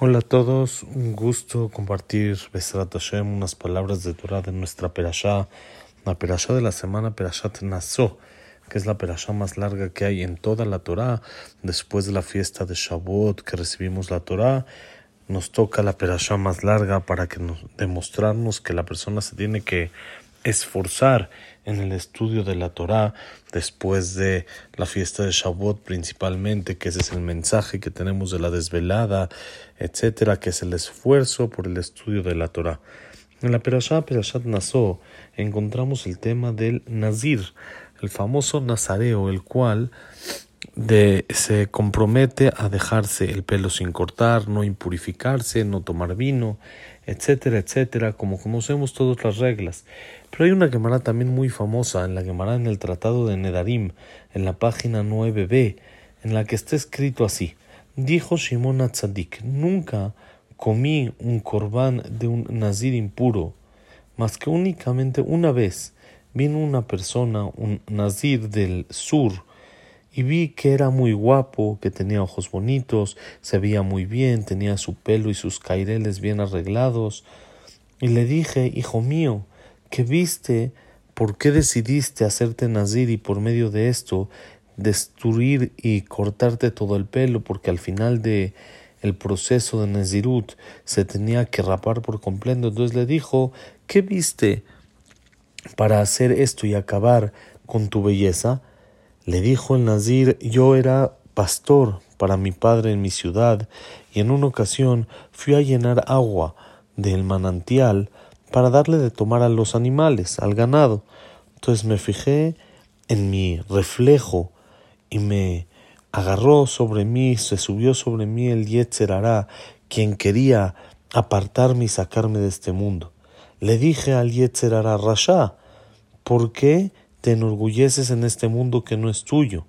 Hola a todos, un gusto compartir Besrat Hashem, unas palabras de Torah de nuestra Perashá, la Perashá de la semana Perashat Naso, que es la Perashá más larga que hay en toda la Torah, después de la fiesta de Shavuot que recibimos la Torah, nos toca la Perashá más larga para que nos, demostrarnos que la persona se tiene que esforzar en el estudio de la Torá después de la fiesta de Shavuot principalmente, que ese es el mensaje que tenemos de la desvelada, etcétera, que es el esfuerzo por el estudio de la Torá. En la Perashá, Perashat Naso, encontramos el tema del Nazir, el famoso nazareo, el cual de, se compromete a dejarse el pelo sin cortar, no impurificarse, no tomar vino, etcétera, etcétera, como conocemos todas las reglas. Pero hay una Gemara también muy famosa, en la Gemara en el Tratado de Nedarim, en la página 9b, en la que está escrito así: Dijo Shimon Atzadik, nunca comí un corbán de un nazir impuro, más que únicamente una vez vino una persona, un nazir del sur, y vi que era muy guapo, que tenía ojos bonitos, se veía muy bien, tenía su pelo y sus caireles bien arreglados. Y le dije, hijo mío, ¿qué viste? ¿Por qué decidiste hacerte nazir y por medio de esto destruir y cortarte todo el pelo? Porque al final de el proceso de nazirut se tenía que rapar por completo. Entonces le dijo, ¿qué viste para hacer esto y acabar con tu belleza? Le dijo el Nazir, yo era pastor para mi padre en mi ciudad, y en una ocasión fui a llenar agua del manantial para darle de tomar a los animales, al ganado. Entonces me fijé en mi reflejo y me agarró sobre mí, se subió sobre mí el Yetzerará, quien quería apartarme y sacarme de este mundo. Le dije al Yetzerará Rasha, ¿por qué te enorgulleces en este mundo que no es tuyo,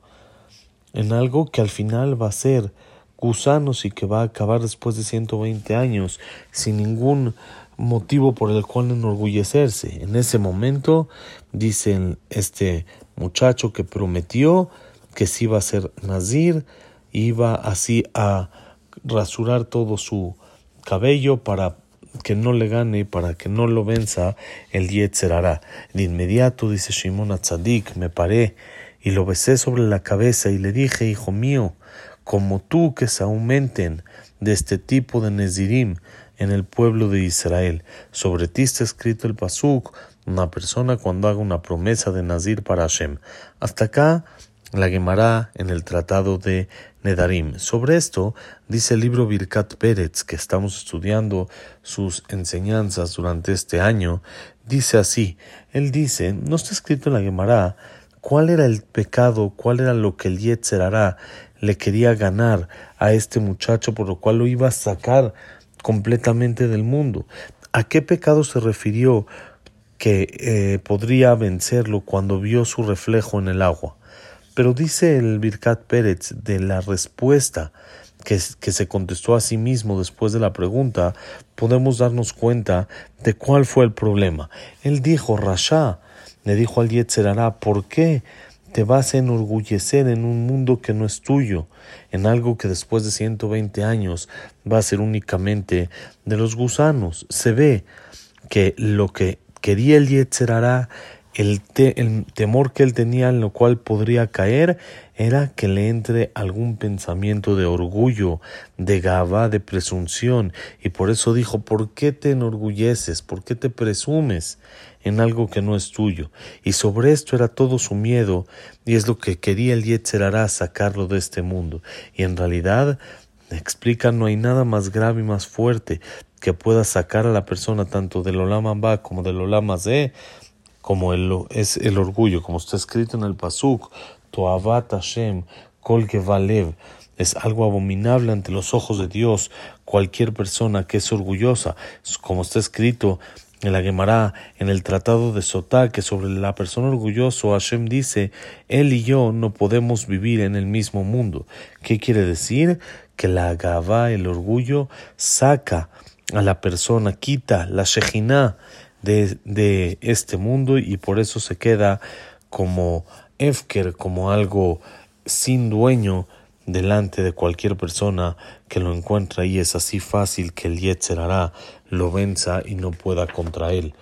en algo que al final va a ser gusanos y que va a acabar después de 120 años sin ningún motivo por el cual enorgullecerse. En ese momento dicen este muchacho que prometió que si iba a ser nazir, iba así a rasurar todo su cabello para que no le gane, para que no lo venza el Yetzerará. De inmediato, dice Shimon Atzadik, me paré y lo besé sobre la cabeza y le dije, hijo mío, como tú que se aumenten de este tipo de Nezirim en el pueblo de Israel. Sobre ti está escrito el Pasuk, una persona cuando haga una promesa de Nazir para Hashem. Hasta acá la Gemara en el tratado de Nedarim. Sobre esto dice el libro Birkat Pérez, que estamos estudiando sus enseñanzas durante este año, dice así, él dice, no está escrito en la Gemara cuál era el pecado, cuál era lo que el Yetzer le quería ganar a este muchacho, por lo cual lo iba a sacar completamente del mundo. ¿A qué pecado se refirió que eh, podría vencerlo cuando vio su reflejo en el agua? Pero dice el Birkat Pérez de la respuesta que, se contestó a sí mismo después de la pregunta, podemos darnos cuenta de cuál fue el problema. Él dijo, Rasha, le dijo al Yetzerará, ¿por qué te vas a enorgullecer en un mundo que no es tuyo, en algo que después de 120 años va a ser únicamente de los gusanos? Se ve que lo que quería el Yetzerará el, temor que él tenía en lo cual podría caer era que le entre algún pensamiento de orgullo, de gaba, de presunción, y por eso dijo, ¿por qué te enorgulleces? ¿Por qué te presumes en algo que no es tuyo? Y sobre esto era todo su miedo, y es lo que quería el Yetzerará sacarlo de este mundo. Y en realidad, explica, no hay nada más grave y más fuerte que pueda sacar a la persona tanto del Olama Ba como del Olama Ze como el, es el orgullo, como está escrito en el Pasuk, Toavat Hashem, Kol Valev, es algo abominable ante los ojos de Dios, cualquier persona que es orgullosa, como está escrito en la Gemara, en el tratado de Sotá, que sobre la persona orgullosa Hashem dice, él y yo no podemos vivir en el mismo mundo. ¿Qué quiere decir? Que la agava, el orgullo, saca a la persona, quita la Shejinah, de, este mundo y por eso se queda como Efker, como algo sin dueño delante de cualquier persona que lo encuentra y es así fácil que el Yetzer hará lo venza y no pueda contra él.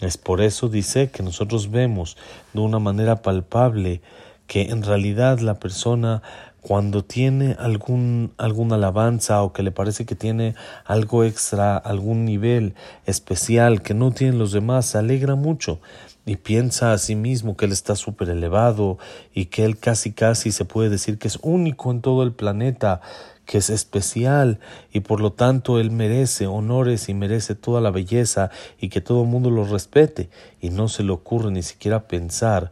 Es por eso, dice, que nosotros vemos de una manera palpable que en realidad la persona cuando tiene algún, alguna alabanza o que le parece que tiene algo extra, algún nivel especial que no tienen los demás, se alegra mucho y piensa a sí mismo que él está súper elevado y que él casi casi se puede decir que es único en todo el planeta, que es especial y por lo tanto él merece honores y merece toda la belleza y que todo el mundo lo respete. Y no se le ocurre ni siquiera pensar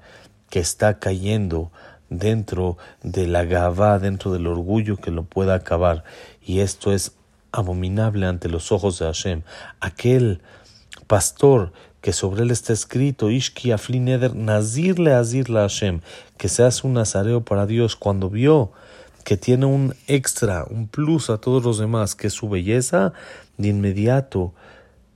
que está cayendo dentro de la gavá, dentro del orgullo que lo pueda acabar. Y esto es abominable ante los ojos de Hashem. Aquel pastor que sobre él está escrito, Ishki Aflineder, Nazir le Azir la Hashem, que se hace un nazareo para Dios, cuando vio que tiene un extra, un plus a todos los demás, que es su belleza, de inmediato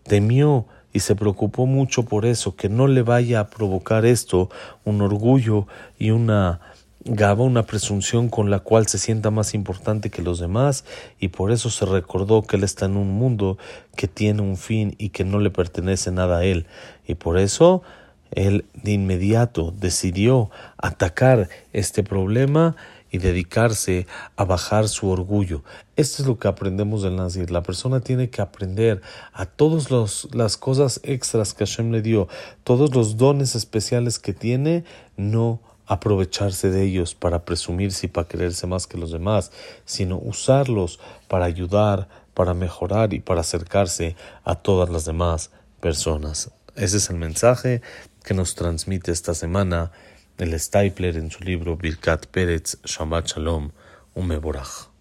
temió y se preocupó mucho por eso, que no le vaya a provocar esto un orgullo y una Gaba una presunción con la cual se sienta más importante que los demás y por eso se recordó que él está en un mundo que tiene un fin y que no le pertenece nada a él y por eso él de inmediato decidió atacar este problema y dedicarse a bajar su orgullo. Esto es lo que aprendemos del Nazir. La persona tiene que aprender a todas las cosas extras que Hashem le dio, todos los dones especiales que tiene, no aprovecharse de ellos para presumirse y para creerse más que los demás, sino usarlos para ayudar, para mejorar y para acercarse a todas las demás personas. Ese es el mensaje que nos transmite esta semana el Stapler en su libro Birkat Peretz Shabbat Shalom, un Meborach.